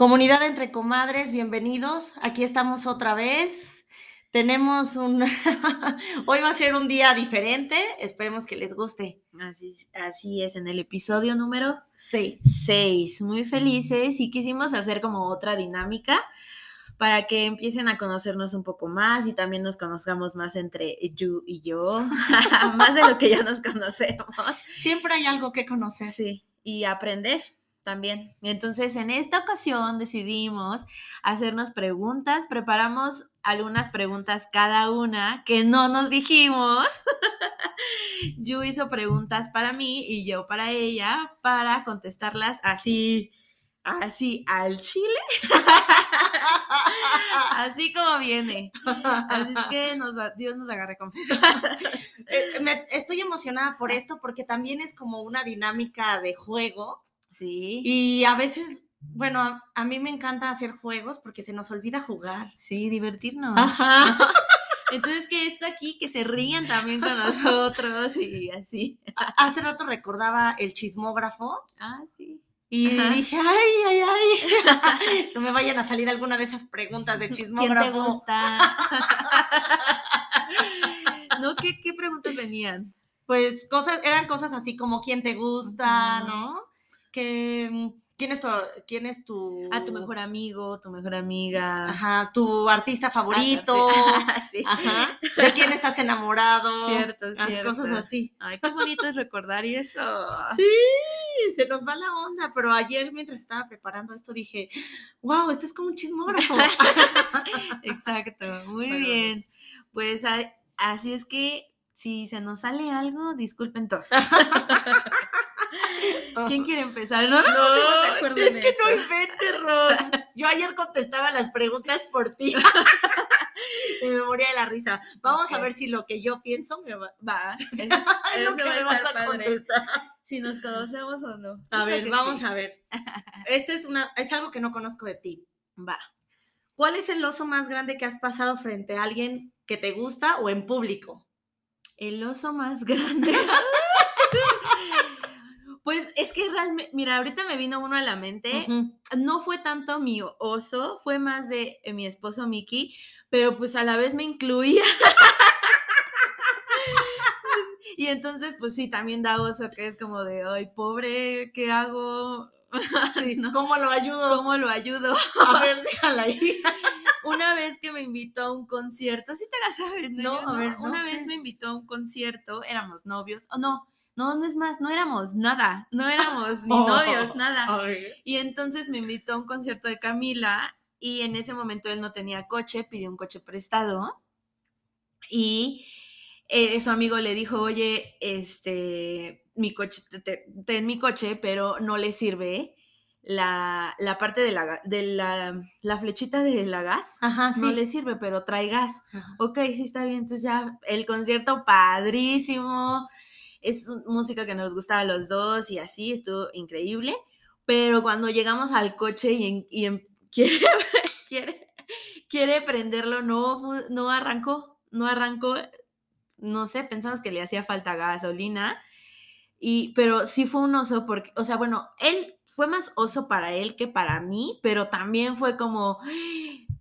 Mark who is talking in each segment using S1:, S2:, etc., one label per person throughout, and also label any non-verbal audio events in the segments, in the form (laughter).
S1: Comunidad Entre Comadres, bienvenidos. Aquí estamos otra vez. Tenemos un... (laughs) Hoy va a ser un día diferente. Esperemos que les guste.
S2: Así, así es, en el episodio número
S1: Sí.
S2: 6. Muy felices y quisimos hacer como otra dinámica para que empiecen a conocernos un poco más y también nos conozcamos más entre you y yo, (laughs) más de lo que ya nos conocemos.
S1: Siempre hay algo que conocer.
S2: Sí, y aprender también. Entonces, en esta ocasión decidimos hacernos preguntas, preparamos algunas preguntas cada una que no nos dijimos. (laughs) Yu hizo preguntas para mí y yo para ella para contestarlas así, así al chile. (laughs) así como viene. Así es que nos, Dios nos agarre confianza. (laughs)
S1: Eh, estoy emocionada por esto porque también es como una dinámica de juego
S2: Sí.
S1: y a veces, bueno, a, a mí me encanta hacer juegos porque se nos olvida jugar.
S2: Sí, divertirnos.
S1: Ajá. (laughs)
S2: Entonces, que esto aquí, que se rían también con nosotros y así.
S1: Hace rato recordaba el chismógrafo
S2: Ah, sí.
S1: y
S2: Ajá.
S1: dije, ay, ay, ay, (laughs) no me vayan a salir alguna de esas preguntas de
S2: ¿Quién
S1: chismógrafo.
S2: te gusta? (laughs) no, ¿qué, ¿qué preguntas venían?
S1: Pues cosas, eran cosas así como quién te gusta. ¿no? Que, mm, ¿quién es tu, quién es tu...
S2: A tu mejor amigo, tu mejor amiga.
S1: Ajá, tu artista favorito. (laughs)
S2: sí.
S1: Ajá. ¿De quién estás enamorado?
S2: Cierto,
S1: Las
S2: cierto.
S1: cosas así.
S2: Ay, qué bonito es recordar y eso. (laughs)
S1: Sí, se nos va la onda, pero ayer mientras estaba preparando esto dije, wow, esto es como un chismógrafo. (laughs)
S2: Exacto, muy
S1: Bueno,
S2: bien. Pues a- así es que si se nos sale algo, disculpen todos. ¿Quién quiere empezar? No, no, pusimos de acuerdo
S1: es
S2: en
S1: que
S2: eso.
S1: no inventes, Ros. Yo ayer contestaba las preguntas por ti. (laughs) Me moría de la risa. Vamos a ver si lo que yo pienso me va.
S2: Va, (laughs) eso, es- eso
S1: que
S2: va
S1: me vas a
S2: padre.
S1: contestar.
S2: Si nos conocemos o no.
S1: A
S2: creo
S1: ver, vamos
S2: sí.
S1: a ver. (laughs) Este es una, es algo que no conozco de ti.
S2: Va.
S1: ¿Cuál es el oso más grande que has pasado frente a alguien que te gusta o en público?
S2: El oso más grande. Pues es que realmente, mira, ahorita me vino uno a la mente. No fue tanto mi oso, fue más de eh, mi esposo Mickey, pero pues a la vez me incluía. (laughs) y entonces, pues sí, también da oso, que es como de, ay, pobre, ¿qué hago? (laughs) ¿No?
S1: ¿Cómo lo ayudo?
S2: ¿Cómo lo ayudo?
S1: A ver, déjala ahí. (laughs)
S2: Una vez que me invitó a un concierto, sí te la sabes, ¿no?
S1: No, a ver, no
S2: Una
S1: sé.
S2: vez me invitó a un concierto, éramos novios, o no, no, no es más, no éramos nada, no éramos (laughs) ni
S1: Oh.
S2: novios, nada.
S1: A ver.
S2: Y entonces me invitó a un concierto de Camila y en ese momento él no tenía coche, pidió un coche prestado y eh, su amigo le dijo, oye, este, mi coche, te- te- ten mi coche, pero no le sirve la, la parte de, la, de la, la flechita de la gas.
S1: Ajá, sí.
S2: No le sirve, pero trae gas.
S1: Ajá.
S2: Ok, sí está bien. Entonces ya el concierto padrísimo. Es música que nos gustaba a los dos y así, estuvo increíble. Pero cuando llegamos al coche y, en- (laughs) quiere, quiere, quiere prenderlo, no, no arrancó, no arrancó. No sé, pensamos que le hacía falta gasolina. Y, pero sí fue un oso porque, o sea, bueno, él fue más oso para él que para mí, pero también fue como,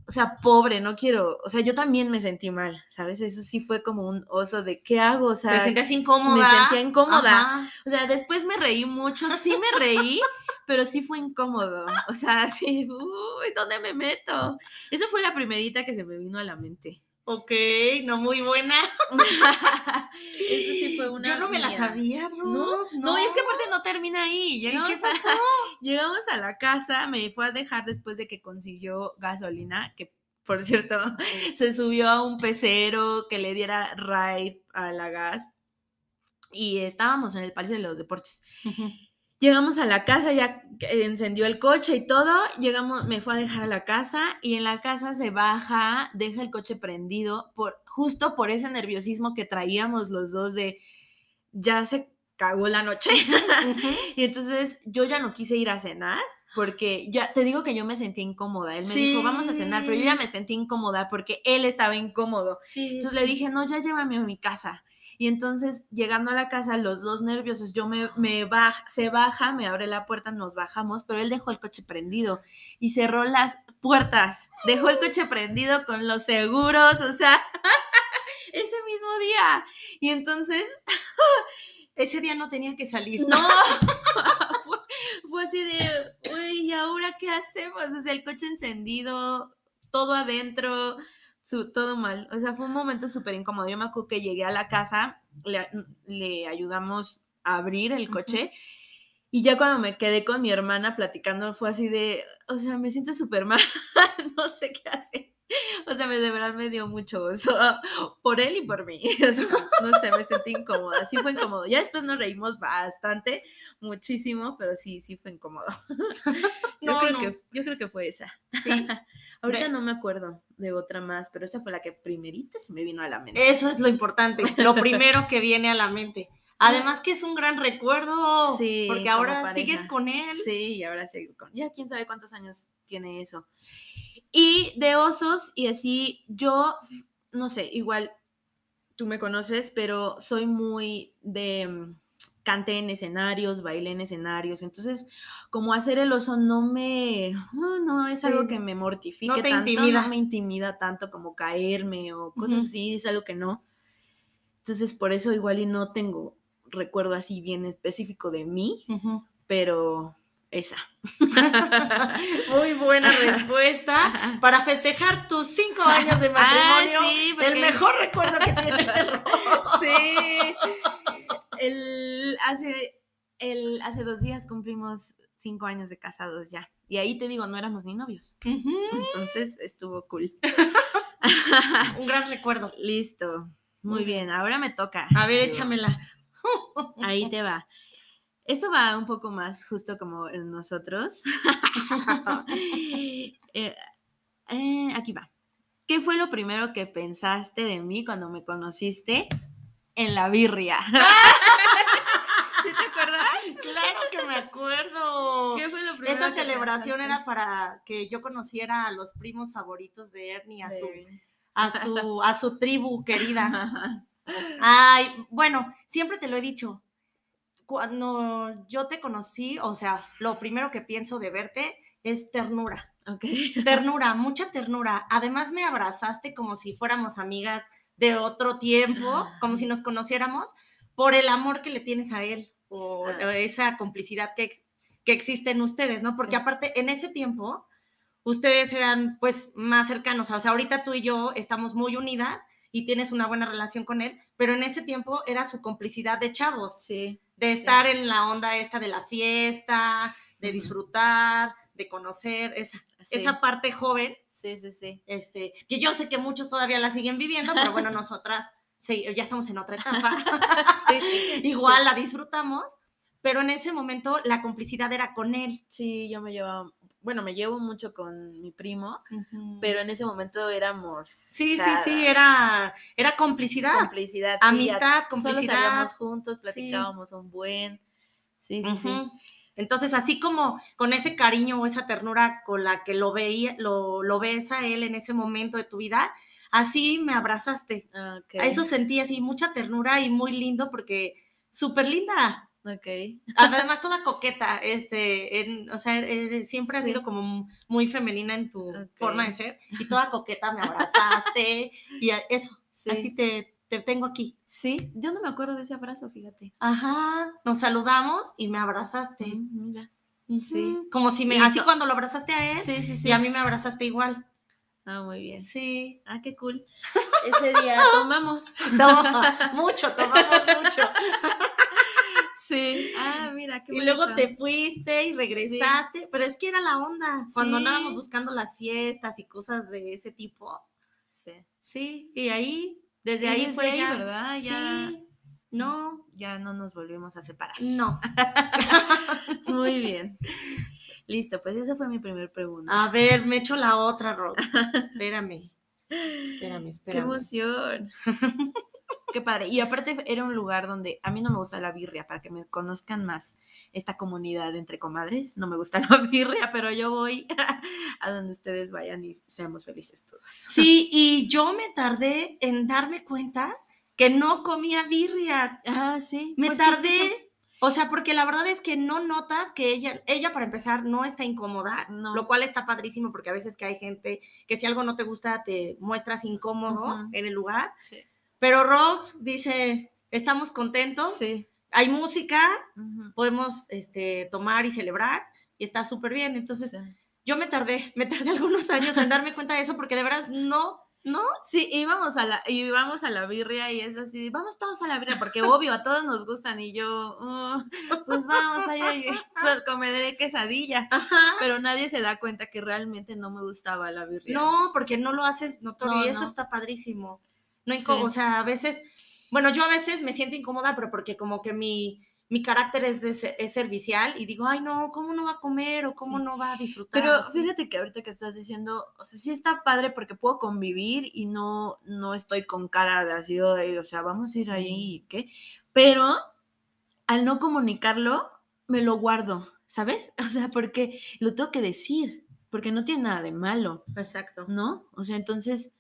S2: o sea, pobre, no quiero, o sea, yo también me sentí mal, ¿sabes? Eso sí fue como un oso de, ¿qué hago? O sea,
S1: ¿Te sentías incómoda?
S2: me sentía incómoda.
S1: Ajá.
S2: o sea, después me reí mucho, sí me reí, (laughs) pero sí fue incómodo, o sea, sí, uy, ¿dónde me meto? Eso fue la primerita que se me vino a la mente.
S1: Ok, no muy buena. (laughs)
S2: Eso sí fue una
S1: Yo no me la sabía, Ruth.
S2: No, no, es que aparte no termina ahí.
S1: ¿Y
S2: Llegamos,
S1: qué
S2: a-
S1: pasó? (laughs)
S2: llegamos a la casa, me fue a dejar después de que consiguió gasolina, que por cierto, (laughs) se subió a un pecero que le diera ride a la gas. Y estábamos en el Palacio de los Deportes. Llegamos a la casa, ya encendió el coche y todo. Llegamos, me fue a dejar a la casa y en la casa se baja, deja el coche prendido, por, justo por ese nerviosismo que traíamos los dos de ya se cagó la noche. (laughs) y entonces yo ya no quise ir a cenar porque ya te digo que yo me sentí incómoda. Él me dijo, vamos a cenar, pero yo ya me sentí incómoda porque él estaba incómodo. entonces le dije, no, ya llévame a mi casa. Y entonces, llegando a la casa, los dos nerviosos, yo me, me baja, se baja, me abre la puerta, nos bajamos, pero él dejó el coche prendido y cerró las puertas, dejó el coche prendido con los seguros, o sea, (laughs) ese mismo día. Y entonces, (laughs)
S1: ese día no tenía que salir.
S2: No, (laughs) fue, así de, uy, ¿y ahora qué hacemos? O sea, el coche encendido, todo adentro todo mal. O sea, fue un momento súper incómodo. Yo me acuerdo que llegué a la casa, le, ayudamos a abrir el coche. Y ya cuando me quedé con mi hermana platicando, fue así de, o sea, me siento súper mal, (laughs) no sé qué hacer. (laughs) O sea, me, de verdad me dio mucho gozo (laughs) por él y por mí. (laughs) no sé, me sentí incómoda. Sí fue incómodo. Ya después nos reímos bastante, muchísimo, pero sí, sí fue incómodo. yo, creo Que, yo creo que fue esa. Sí. Ahorita no me acuerdo de otra más, pero esa fue la que primerita se me vino a la mente.
S1: Eso es lo importante, lo primero que viene a la mente. Además que es un gran recuerdo, sí, porque ahora sigues con él.
S2: Sí, y ahora sigo con Ya quién sabe cuántos años tiene eso. Y de osos y así, yo, no sé, igual tú me conoces, pero soy muy de mm, canté en escenarios, bailé en escenarios, entonces como hacer el oso no me, no, no es algo que me mortifique no tanto, no me intimida tanto como caerme o cosas así, es algo que no. Entonces por eso igual y no tengo recuerdo así bien específico de mí, pero esa. (laughs)
S1: Muy buena respuesta. (laughs) Para festejar tus cinco años de (laughs) ah, matrimonio, el mejor recuerdo que tienes de
S2: Sí el, hace, el, hace dos días cumplimos cinco años de casados ya. Y ahí te digo, no éramos ni novios. Entonces estuvo cool.
S1: Un gran recuerdo.
S2: Listo. Muy bien, ahora me toca.
S1: A ver, échamela.
S2: Ahí te va. Eso va un poco más justo como en nosotros. (laughs) (laughs) Eh, eh, aquí va. ¿Qué fue lo primero que pensaste de mí cuando me conociste en la birria? (laughs)
S1: ¿Sí te acuerdas? Claro que me acuerdo.
S2: ¿Qué fue lo
S1: primero Esa celebración era para que yo conociera a los primos favoritos de Ernie, a su, a su, a su tribu querida. Ay, bueno, siempre te lo he dicho. Cuando yo te conocí, o sea, lo primero que pienso de verte es ternura.
S2: Okay. (laughs)
S1: Ternura, mucha ternura. Además me abrazaste como si fuéramos amigas de otro tiempo, como si nos conociéramos, por el amor que le tienes a él o esa complicidad que, que existe en ustedes, ¿no? Porque aparte, en ese tiempo, ustedes eran pues más cercanos, o sea, ahorita tú y yo estamos muy unidas y tienes una buena relación con él, pero en ese tiempo era su complicidad de chavos,
S2: sí,
S1: de estar en la onda esta de la fiesta, de disfrutar, de conocer esa, esa parte joven.
S2: Sí, sí, sí.
S1: Este, que yo sé que muchos todavía la siguen viviendo, pero bueno, (laughs) nosotras sí, ya estamos en otra (laughs) etapa, (laughs) igual la disfrutamos, pero en ese momento la complicidad era con él.
S2: Sí, yo me llevaba, bueno, me llevo mucho con mi primo, pero en ese momento éramos...
S1: Sí, sí, sí, era, era complicidad.
S2: Complicidad.
S1: Amistad, complicidad. Solo
S2: salíamos juntos, platicábamos un buen... Sí, sí, sí.
S1: Entonces, así como con ese cariño o esa ternura con la que lo veía, lo, lo ves a él en ese momento de tu vida, así me abrazaste. A eso sentí así mucha ternura y muy lindo porque súper linda.
S2: Ok.
S1: Además, toda coqueta, este, o sea, eh, siempre has sido como muy femenina en tu forma de ser y toda coqueta me abrazaste y eso, así te, te tengo aquí.
S2: Sí, yo no me acuerdo de ese abrazo, fíjate.
S1: Ajá, nos saludamos y me abrazaste.
S2: Mm, mira.
S1: Sí. Como si me, así cuando lo abrazaste a él, sí, sí, sí. y a mí me abrazaste igual.
S2: Ah, muy bien.
S1: Sí.
S2: Ah, qué cool. (laughs) Ese día tomamos. (laughs)
S1: mucho, tomamos mucho. (laughs)
S2: Sí. Ah, mira, qué
S1: Y luego te fuiste y regresaste, pero es que era la onda. Cuando andábamos buscando las fiestas y cosas de ese tipo.
S2: Sí.
S1: Sí, y ahí, desde ahí fue ya.
S2: ¿verdad? Ya.
S1: No,
S2: Ya no nos volvimos a separar.
S1: no. (laughs)
S2: Muy bien. (laughs) Listo, pues esa fue mi primera pregunta.
S1: A ver, me echo la otra, Rox. Espérame. Espérame, (laughs)
S2: ¡Qué
S1: espérame.
S2: emoción! Qué padre. Y aparte era un lugar donde a mí no me gusta la birria, para que me conozcan más esta comunidad entre comadres. No me gusta (laughs) la birria, pero yo voy (laughs) a donde ustedes vayan y seamos felices todos.
S1: Sí, y yo me tardé en darme cuenta que no comía birria.
S2: Ah, sí.
S1: Me
S2: ¿por qué es
S1: tardé. O sea, porque la verdad es que no notas que ella, ella para empezar no está incómoda,
S2: No.
S1: lo cual está padrísimo porque a veces que hay gente que si algo no te gusta te muestras incómodo en el lugar.
S2: Sí.
S1: Pero Rox dice, estamos contentos,
S2: Sí.
S1: hay música, podemos este, tomar y celebrar y está súper bien. Entonces
S2: Sí.
S1: yo me tardé, (laughs) me tardé algunos años en darme cuenta de eso porque de verdad no, no.
S2: Sí, íbamos a la, íbamos a la birria y es así, vamos todos a la birria, porque obvio, a todos nos gustan, y yo, "Oh, pues vamos, (laughs) comeré quesadilla.
S1: Ajá.
S2: Pero nadie se da cuenta que realmente no me gustaba la birria.
S1: No, porque no lo haces notorio
S2: No,
S1: y eso
S2: no.
S1: está padrísimo. No
S2: Sí.
S1: o sea, a veces, bueno, yo a veces me siento incómoda, pero porque como que mi, mi carácter es, de es servicial y digo, ay, no, ¿cómo no va a comer o cómo
S2: Sí.
S1: no va a disfrutar?
S2: Pero
S1: así?
S2: fíjate que ahorita que estás diciendo, o sea, sí está padre porque puedo convivir y no, no estoy con cara de así, "Ay, o sea, vamos a ir ahí y qué. Pero al no comunicarlo, me lo guardo, ¿sabes? (laughs) O sea, porque lo tengo que decir, porque no tiene nada de malo,
S1: Exacto.
S2: ¿no? O sea, entonces,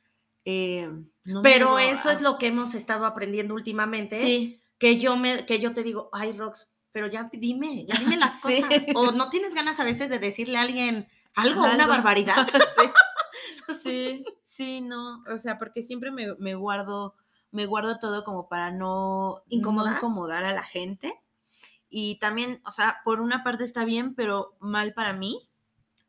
S2: eh, no
S1: Pero eso
S2: "Ah,
S1: es lo que hemos estado aprendiendo últimamente.
S2: Sí,
S1: Que yo me, que yo te digo, ay, Rox, pero ya dime, ya dime las (laughs)
S2: Sí.
S1: cosas. O no tienes ganas a veces de decirle a alguien algo, una barbaridad. (laughs)
S2: sí, sí, no, o sea, porque siempre me, me guardo, me guardo todo como para no
S1: ¿Incomodar?
S2: no incomodar a la gente. Y también, o sea, por una parte está bien, pero mal para mí,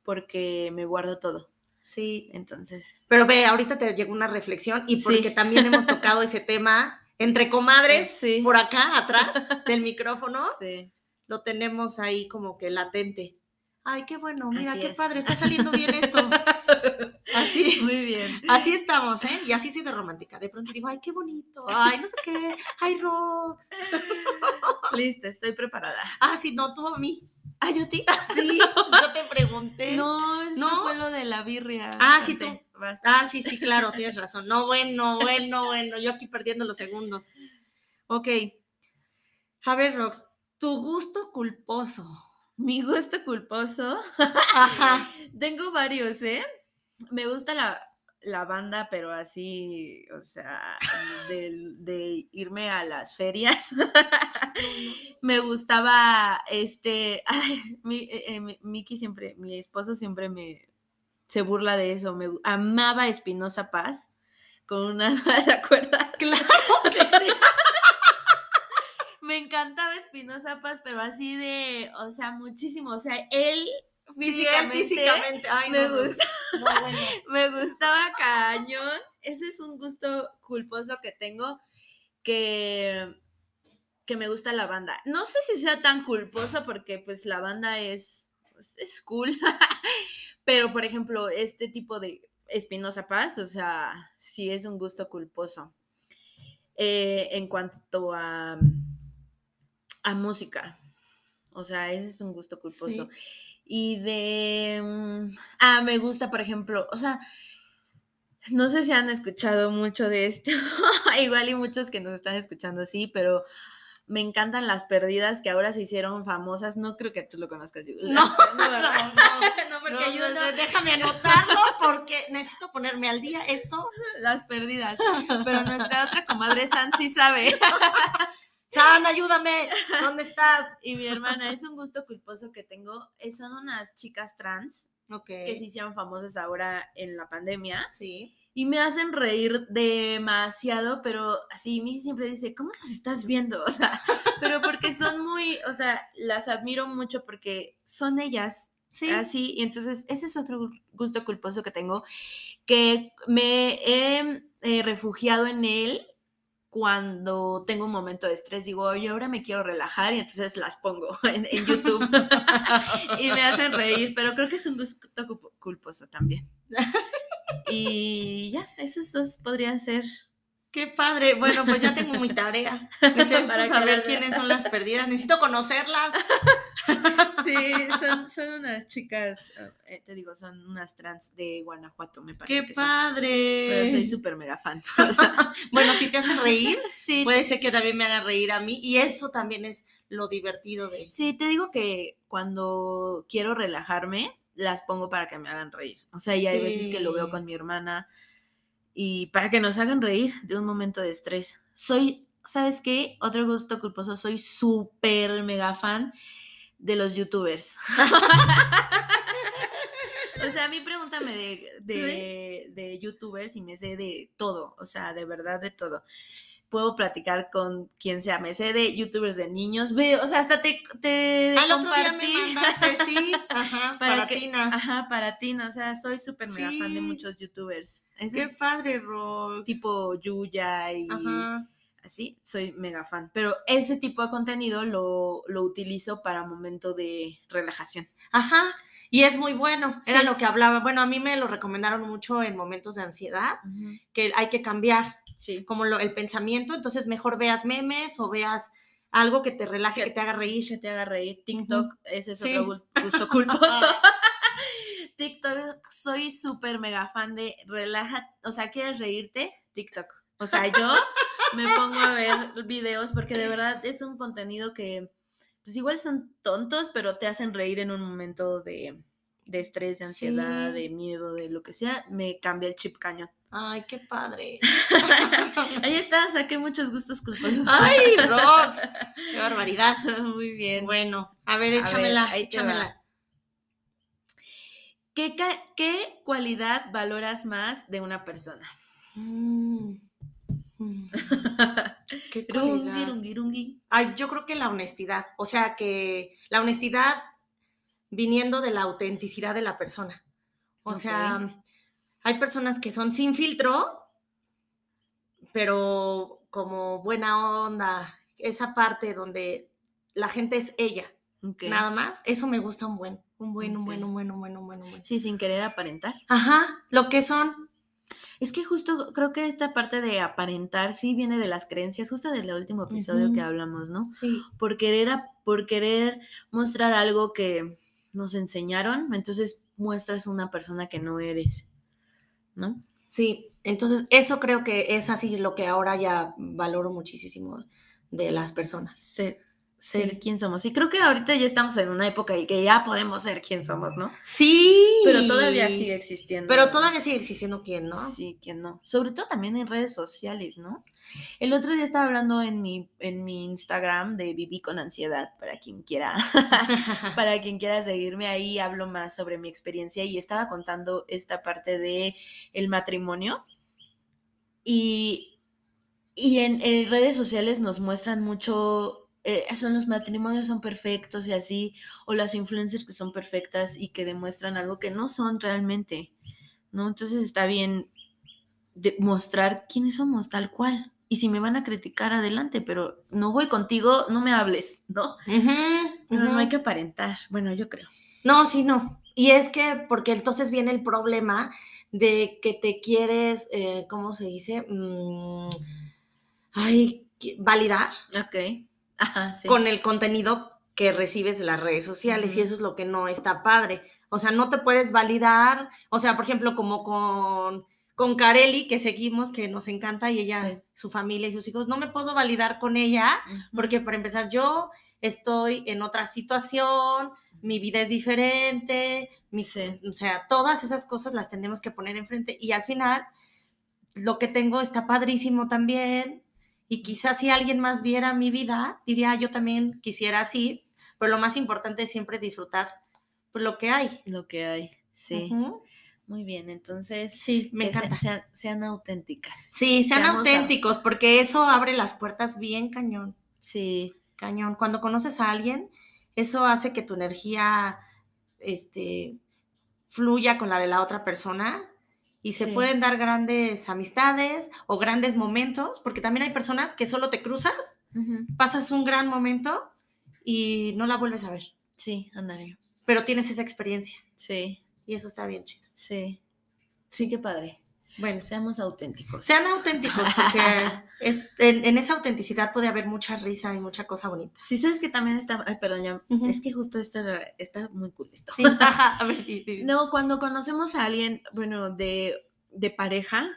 S2: porque me guardo todo.
S1: Sí,
S2: Entonces,
S1: Pero ve, ahorita te llegó una reflexión y
S2: Sí.
S1: porque también hemos tocado ese tema entre comadres, (laughs)
S2: Sí.
S1: por acá atrás del micrófono,
S2: sí.
S1: lo tenemos ahí como que latente. Ay, qué bueno, mira,
S2: Así
S1: qué
S2: es.
S1: padre, está saliendo bien esto. (laughs) Así,
S2: Muy bien.
S1: así estamos, ¿eh? Y así soy de romántica. De pronto digo, ay, qué bonito, ay, no sé qué, ay, Rox. (laughs)
S2: Listo, estoy preparada.
S1: Ah, sí, no, tú a mí.
S2: Ah, yo ti. (laughs)
S1: Sí, (laughs) yo te pregunté.
S2: No, esto
S1: ¿No?
S2: fue lo de la birria.
S1: Ah, sí, tú. Ah, sí, sí, claro, tienes razón. No, bueno, bueno, bueno, yo aquí perdiendo los segundos. Ok. A ver, Rox, tu gusto culposo.
S2: Mi gusto culposo.
S1: Ajá. (laughs)
S2: Tengo varios, ¿eh? Me gusta la, la banda, pero así, o sea, de, de irme a las ferias. Me gustaba, este, ay, mi, eh, eh, mi- Miki siempre, mi esposo siempre me, se burla de eso. Me amaba Espinosa Paz con una, (laughs) ¿te acuerdas?
S1: Claro que sí.
S2: Me encantaba Espinosa Paz, pero así de, o sea, muchísimo. O sea, él físicamente,
S1: físicamente. Ay,
S2: me
S1: no,
S2: gusta.
S1: no, bueno. (laughs)
S2: me gustaba cañón. Ese es un gusto culposo que tengo que que me gusta la banda. No sé si sea tan culposo porque pues la banda es pues, es cool. (laughs) Pero por ejemplo, este tipo de Espinosa Paz, o sea, sí es un gusto culposo. Eh, en cuanto a a música. O sea, ese es un gusto culposo. Y de... mm, Ah, me gusta, por ejemplo, o sea, no sé si han escuchado mucho de esto, (laughs) igual y muchos que nos están escuchando sí, pero me encantan las perdidas que ahora se hicieron famosas. No creo que tú lo conozcas. Yu-
S1: No, (laughs) no, no.
S2: No, porque
S1: No,
S2: yo
S1: no, déjame anotarlo porque necesito ponerme al día esto. (laughs)
S2: las perdidas. Pero nuestra otra comadre San sí sabe.
S1: San, ayúdame. ¿Dónde estás? (laughs)
S2: Y mi hermana, es un gusto culposo que tengo. eh, Son unas chicas trans que se hicieron famosas ahora en la pandemia.
S1: Sí.
S2: Y me hacen reír demasiado, pero así, Missy siempre dice, ¿cómo las estás viendo? (laughs) O sea, pero porque son muy, o sea, las admiro mucho porque son ellas,
S1: Sí.
S2: así, y entonces ese es otro gu- gusto culposo que tengo, que me he eh, refugiado en él cuando tengo un momento de estrés, digo, oye, ahora me quiero relajar y entonces las pongo (laughs) en, en YouTube (laughs) y me hacen reír, pero creo que es un gusto culposo también. (laughs) Y ya, esos dos podrían ser
S1: Qué padre. Bueno, pues ya tengo mi tarea. (laughs) Necesito
S2: Para
S1: saber quiénes son las perdidas. Necesito conocerlas. (laughs)
S2: Sí, son, son unas chicas, eh, te digo, son unas trans de Guanajuato, me parece
S1: Qué
S2: que son.
S1: padre.
S2: Pero soy súper mega fan. (laughs) O sea,
S1: Bueno, si te hace reír,
S2: sí,
S1: puede ser que también me haga reír a mí. Y eso también es lo divertido de.
S2: sí, te digo que cuando quiero relajarme, las pongo para que me hagan reír. O sea, y hay veces que lo veo con mi hermana y para que nos hagan reír de un momento de estrés. Soy, ¿sabes qué? Otro gusto culposo, soy súper mega fan de los youtubers. (laughs) o sea, a mí pregúntame de, de, de youtubers y me sé de todo, o sea, de verdad de todo. Puedo platicar con quien sea, me sé de youtubers de niños, ve, o sea, hasta te, te
S1: Al otro día me mandaste, (laughs) sí. Ajá, para,
S2: para que,
S1: Tina.
S2: o sea, soy súper mega fan de muchos youtubers. Ese
S1: Qué padre, Rox.
S2: tipo Yuya y
S1: Ajá.
S2: así, soy mega fan. Pero ese tipo de contenido lo, lo utilizo para momento de relajación.
S1: Ajá. Y es muy bueno. Era
S2: Sí.
S1: lo que hablaba. Bueno, a mí me lo recomendaron mucho en momentos de ansiedad, que hay que cambiar
S2: Sí.
S1: como lo- el pensamiento. Entonces, mejor veas memes o veas algo que te relaje,
S2: Que-
S1: que te haga reír.
S2: Que te haga reír. TikTok, ese es otro gusto (laughs) culposo. (laughs) TikTok, soy súper mega fan de relaja, o sea, ¿quieres reírte? TikTok. O sea, yo me pongo a ver videos porque de verdad es un contenido que, pues igual son tontos, pero te hacen reír en un momento de, de estrés, de ansiedad,
S1: Sí.
S2: de miedo, de lo que sea, me cambia el chip cañón.
S1: Ay, qué padre. (laughs)
S2: Ahí está, saqué muchos gustos culposos.
S1: Ay, Rox. Qué barbaridad. (laughs)
S2: Muy bien.
S1: Bueno, a ver, échamela,
S2: te
S1: échamela.
S2: ¿Qué, ¿Qué cualidad valoras más de una persona?
S1: Mm. Mm. (laughs) Qué
S2: Rungi,
S1: cualidad.
S2: rungi, rungi.
S1: Ay, yo creo que la honestidad, o sea, que la honestidad viniendo de la autenticidad de la persona. O sea, hay personas que son sin filtro, pero como buena onda, esa parte donde la gente es ella,
S2: Ok.
S1: nada más, eso me gusta un buen, un buen, un buen, un buen, un buen, un buen, un buen.
S2: Sí, sin querer aparentar.
S1: Ajá, lo que son.
S2: Es que justo creo que esta parte de aparentar sí viene de las creencias, justo del último episodio que hablamos, ¿no?
S1: Sí.
S2: Por querer, a- por querer mostrar algo que nos enseñaron, entonces muestras una persona que no eres, ¿no?
S1: Sí, entonces eso creo que es así lo que ahora ya valoro muchísimo de las personas.
S2: Ser, ser
S1: Sí.
S2: quien somos. Y creo que ahorita ya estamos en una época en que ya podemos ser quien somos, ¿no?
S1: Sí.
S2: Pero todavía sigue existiendo.
S1: Pero todavía sigue existiendo quien, ¿no?
S2: Sí, quien no. Sobre todo también en redes sociales, ¿no? El otro día estaba hablando en mi, en mi Instagram de Viví con ansiedad, para quien quiera, (laughs) para quien quiera seguirme ahí, hablo más sobre mi experiencia y estaba contando esta parte de el matrimonio. Y, y en, en redes sociales nos muestran mucho, eh, son los matrimonios son perfectos y así, o las influencers que son perfectas y que demuestran algo que no son realmente, ¿no? Entonces está bien de mostrar quiénes somos tal cual. Y si me van a criticar, adelante, pero no voy contigo, no me hables, ¿no? Pero no hay que aparentar. Bueno, yo creo.
S1: No, sí, no. Y es que, porque entonces viene el problema de que te quieres, eh, ¿cómo se dice? Mm, ay, validar
S2: Ok. Ajá, sí.
S1: con el contenido que recibes de las redes sociales y
S2: Ujú.
S1: eso es lo que no está padre. O sea, no te puedes validar, o sea, por ejemplo, como con, con Carelli, que seguimos, que nos encanta, y ella,
S2: Sí.
S1: su familia y sus hijos, no me puedo validar con ella, porque para empezar yo estoy en otra situación, mi vida es diferente, mi-
S2: Sí.
S1: o sea, todas esas cosas las tenemos que poner enfrente y al final lo que tengo está padrísimo también y quizás si alguien más viera mi vida, diría yo también quisiera así, pero lo más importante es siempre disfrutar pues, lo que hay.
S2: Lo que hay. Sí. Muy bien. Entonces,
S1: Sí, me
S2: que
S1: encanta.
S2: sean, sean auténticas.
S1: Sí, sean
S2: Seamos a-
S1: auténticos porque eso abre las puertas bien cañón.
S2: Sí.
S1: Cañón. Cuando conoces a alguien, eso hace que tu energía este, fluya con la de la otra persona y se
S2: Sí.
S1: pueden dar grandes amistades o grandes momentos, porque también hay personas que solo te cruzas, pasas un gran momento y no la vuelves a ver,
S2: Sí, andaré.
S1: pero tienes esa experiencia
S2: Sí,
S1: y eso está bien chido.
S2: sí. Sí, qué padre. Bueno, seamos auténticos.
S1: Sean auténticos, porque (laughs) es, en, esa autenticidad puede haber mucha risa y mucha cosa bonita.
S2: Sí, sabes que también está, ay, perdón, ya, es que justo esto está muy cool esto.
S1: Sí, a ver,
S2: No, cuando conocemos a alguien, bueno, de, de pareja,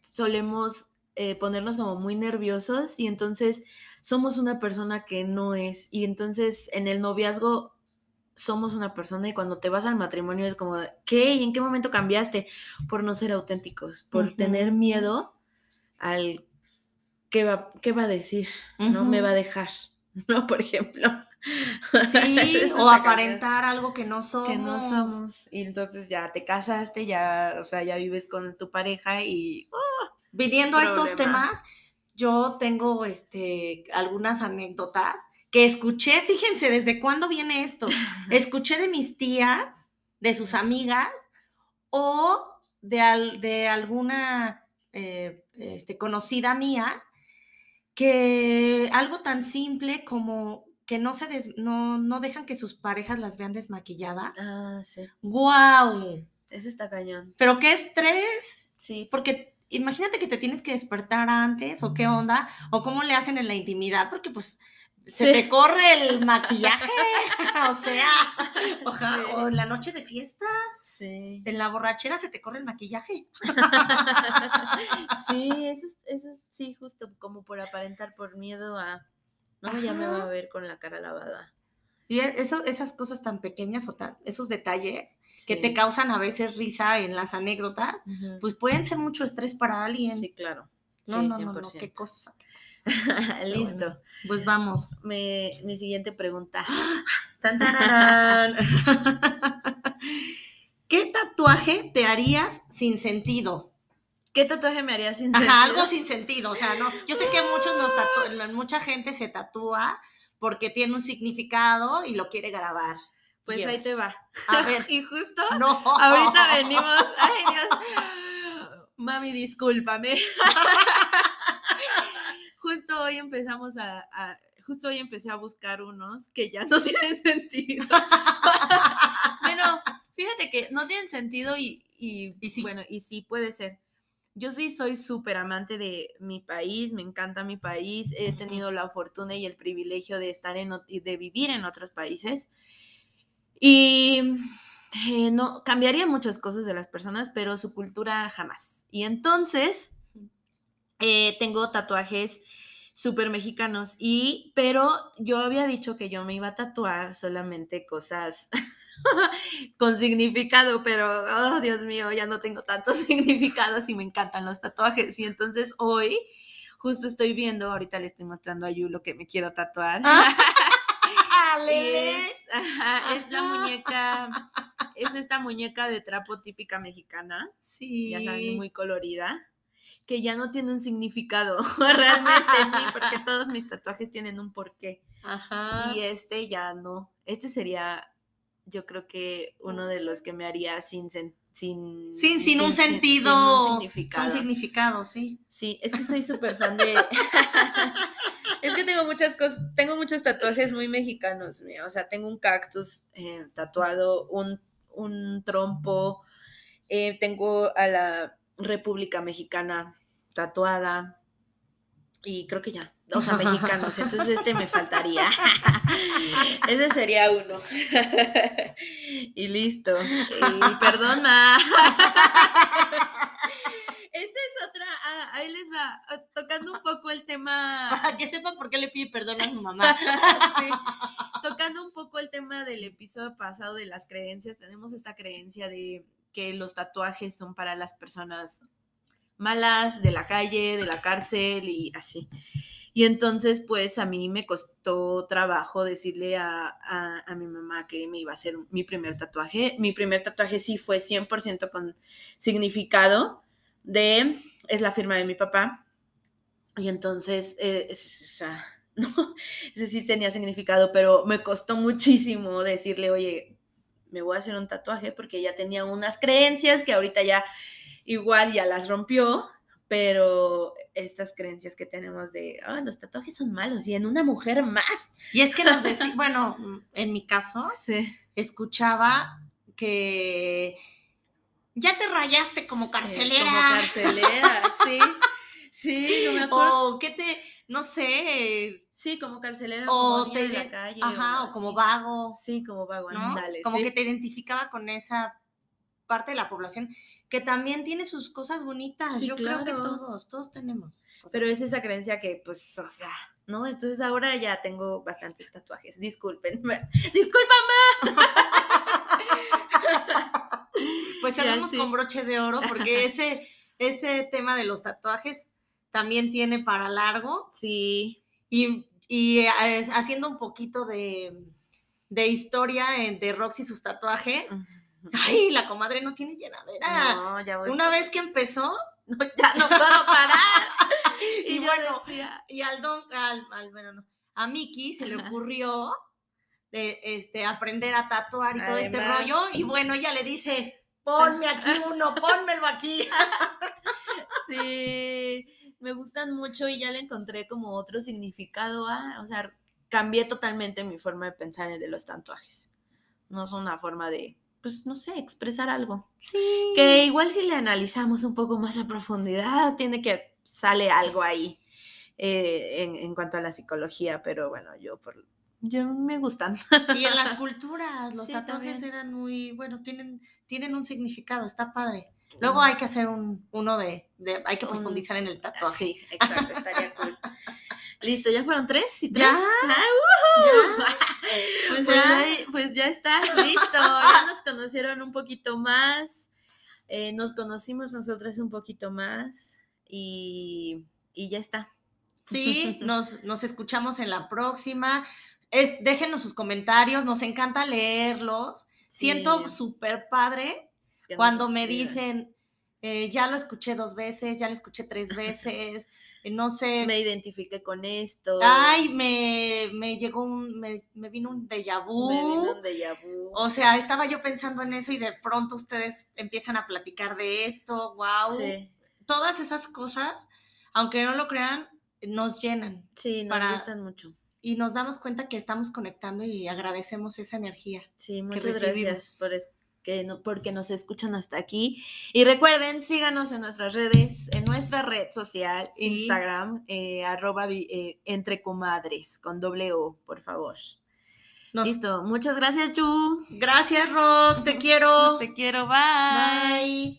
S2: solemos eh, ponernos como muy nerviosos y entonces somos una persona que no es. Y entonces en el noviazgo somos una persona y cuando te vas al matrimonio es como, ¿qué? ¿Y en qué momento cambiaste? Por no ser auténticos, por tener miedo al qué va, qué va a decir, ¿no? Me va a dejar, (laughs) ¿no? Por ejemplo.
S1: Sí, (laughs) o aparentar algo que no somos.
S2: Que no somos. Y entonces ya te casaste, ya, o sea, ya vives con tu pareja y... ¡oh!
S1: viniendo a estos temas, yo tengo este, algunas anécdotas que escuché, fíjense, ¿desde cuándo viene esto? (laughs) Escuché de mis tías, de sus amigas o de, de alguna eh, este, conocida mía, que algo tan simple como que no se no, no, dejan que sus parejas las vean desmaquilladas.
S2: Ah, sí.
S1: ¡Wow!
S2: Eso está cañón.
S1: Pero qué estrés.
S2: Sí.
S1: Porque imagínate que te tienes que despertar antes o qué onda, o cómo le hacen en la intimidad, porque pues se te corre el maquillaje, (laughs) o sea, o en la noche de fiesta,
S2: sí.
S1: en la borrachera se te corre el maquillaje.
S2: sí, eso es, eso sí, justo como por aparentar, por miedo a, no, ya me va a ver con la cara lavada.
S1: Y e, eso, esas cosas tan pequeñas o tan, esos detalles que te causan a veces risa en las anécdotas, pues pueden ser mucho estrés para alguien.
S2: Sí, claro.
S1: No, no, no, no, qué cosa. (laughs)
S2: Listo.
S1: pues vamos.
S2: mi siguiente pregunta. (gasps)
S1: ¡Tan, (laughs) ¿Qué tatuaje te harías sin sentido?
S2: ¿Qué tatuaje me harías sin sentido?
S1: algo sin sentido, o sea, no. Yo sé que muchos nos (gasps) mucha gente se tatúa porque tiene un significado y lo quiere grabar.
S2: Pues ahí te va.
S1: A (laughs) ver.
S2: y justo ahorita venimos. Ay, Dios. Mami, discúlpame. Justo hoy empezamos a, Justo hoy empecé a buscar unos que ya no (laughs) tienen sentido. (laughs) bueno, fíjate que no tienen sentido y, y, y sí. bueno, y sí puede ser yo sí soy súper amante de mi país, me encanta mi país, he tenido la fortuna y el privilegio de estar en de vivir en otros países. Y eh, no cambiaría muchas cosas de las personas, pero su cultura jamás. Y entonces eh, tengo tatuajes súper mexicanos y pero yo había dicho que yo me iba a tatuar solamente cosas (laughs) con significado, pero, oh, Dios mío, ya no tengo tantos (laughs) significados y me encantan los tatuajes. Y entonces hoy, justo estoy viendo, ahorita le estoy mostrando a Yu lo que me quiero tatuar.
S1: Ah. (laughs)
S2: es, es, la muñeca, es esta muñeca de trapo típica mexicana.
S1: Sí.
S2: Ya saben, muy colorida que ya no tiene un significado (laughs) realmente, porque (laughs) todos mis tatuajes tienen un porqué.
S1: Ajá.
S2: Y este ya no. Este sería yo creo que uno de los que me haría sin sin
S1: sin, sin, un sentido,
S2: sin, un significado.
S1: Sin significado, sí.
S2: Sí, es que soy (laughs) súper fan de... es que tengo muchas cosas, tengo muchos tatuajes muy mexicanos, o sea, tengo un cactus eh, tatuado, un, un trompo, eh, tengo a la República Mexicana tatuada y creo que ya o sea, (laughs) mexicanos. Entonces este me faltaría. (laughs) Ese sería uno. (laughs) y listo. Y perdón, ma. Esa es otra, ah, ahí les va, ah, tocando un poco el tema.
S1: Para que sepan por qué le pide perdón a su mamá.
S2: sí. Tocando un poco el tema del episodio pasado de las creencias, tenemos esta creencia de que los tatuajes son para las personas malas de la calle, de la cárcel y así. Y entonces, pues a mí me costó trabajo decirle a, mi mamá que me iba a hacer mi primer tatuaje. Mi primer tatuaje sí fue 100% con significado de, es la firma de mi papá. Y entonces, eh, (laughs) no, ese sí tenía significado, pero me costó muchísimo decirle, oye, me voy a hacer un tatuaje porque ya tenía unas creencias que ahorita ya igual ya las rompió pero estas creencias que tenemos de, ah, los tatuajes son malos y en una mujer más.
S1: Y es que nos decía, (laughs) bueno, en mi caso,
S2: sí.
S1: escuchaba que ya te rayaste como
S2: Sí,
S1: carcelera.
S2: como carcelera, sí. Sí, no me (laughs) acuerdo.
S1: O qué te, no sé,
S2: Sí, como carcelera
S1: o
S2: como
S1: te
S2: de la calle.
S1: ajá, o como vago,
S2: Sí, como vago,
S1: ¿no?
S2: ándale,
S1: como
S2: sí.
S1: que te identificaba con esa parte de la población que también tiene sus cosas bonitas.
S2: Sí,
S1: Yo creo que todos, todos tenemos. O sea,
S2: Pero es esa creencia que, pues, o sea, ¿no? Entonces ahora ya tengo bastantes tatuajes. Disculpenme. (laughs) Discúlpame. (laughs)
S1: pues cerramos
S2: sí.
S1: con broche de oro porque (laughs) ese, ese tema de los tatuajes también tiene para largo.
S2: Sí.
S1: Y, y, eh, haciendo un poquito de, de historia en- de Roxy y sus tatuajes. Ay, la comadre no tiene llenadera.
S2: No, ya voy.
S1: Una vez que empezó, (laughs)
S2: No, ya no puedo parar. (laughs)
S1: y, bueno,
S2: decía,
S1: y al don, al, al- bueno, no, a Miki se le ocurrió de, este, aprender a tatuar y todo este rollo. Y bueno, ella le dice, ponme aquí uno, (laughs) pónmelo aquí.
S2: Sí, me gustan mucho y ya le encontré como otro significado a, o sea, cambié totalmente mi forma de pensar en de los tatuajes. No es una forma de, pues, no sé, expresar algo.
S1: Sí.
S2: Que igual si le analizamos un poco más a profundidad, tiene que sale algo ahí eh, en, en cuanto a la psicología, pero bueno, yo por yo me gustan.
S1: Y en las (laughs) culturas, los
S2: Sí,
S1: tatuajes
S2: también.
S1: eran muy, bueno, tienen, tienen un significado, está padre. Luego hay que hacer un, uno de, de- hay que
S2: Un-
S1: profundizar en el tatuaje.
S2: Sí, exacto, estaría cool. (laughs) Listo, ya fueron tres y
S1: ¿Ya?
S2: tres.
S1: Ya.
S2: Pues, (laughs)
S1: Pues
S2: ya, pues está, listo. Ya nos conocieron un poquito más. eh, nos conocimos nosotras un poquito más. Y, y ya está.
S1: Sí, (laughs) nos, nos escuchamos en la próxima. Es, déjenos sus comentarios, nos encanta leerlos. Siento súper padre cuando me dicen, eh, ya lo escuché dos veces, ya lo escuché tres veces, eh, no sé.
S2: Me identifiqué con esto.
S1: Ay, me, me llegó un, me, me vino un déjà vu.
S2: me vino un déjà vu.
S1: O sea, estaba yo pensando en eso y de pronto ustedes empiezan a platicar de esto, wow.
S2: Sí,
S1: Todas esas cosas, aunque no lo crean, nos llenan
S2: sí, nos
S1: Para-
S2: gustan mucho.
S1: y nos damos cuenta que estamos conectando y agradecemos esa energía.
S2: Sí, muchas gracias por es- que no, porque nos escuchan hasta aquí. Y recuerden, síganos en nuestras redes, en nuestra red social,
S1: Sí.
S2: Instagram, eh, arroba eh, entre comadres, con doble O, por favor.
S1: Nos-
S2: Listo, muchas gracias, Yu.
S1: Gracias, Rox, te (laughs) quiero.
S2: Te quiero, bye.
S1: Bye.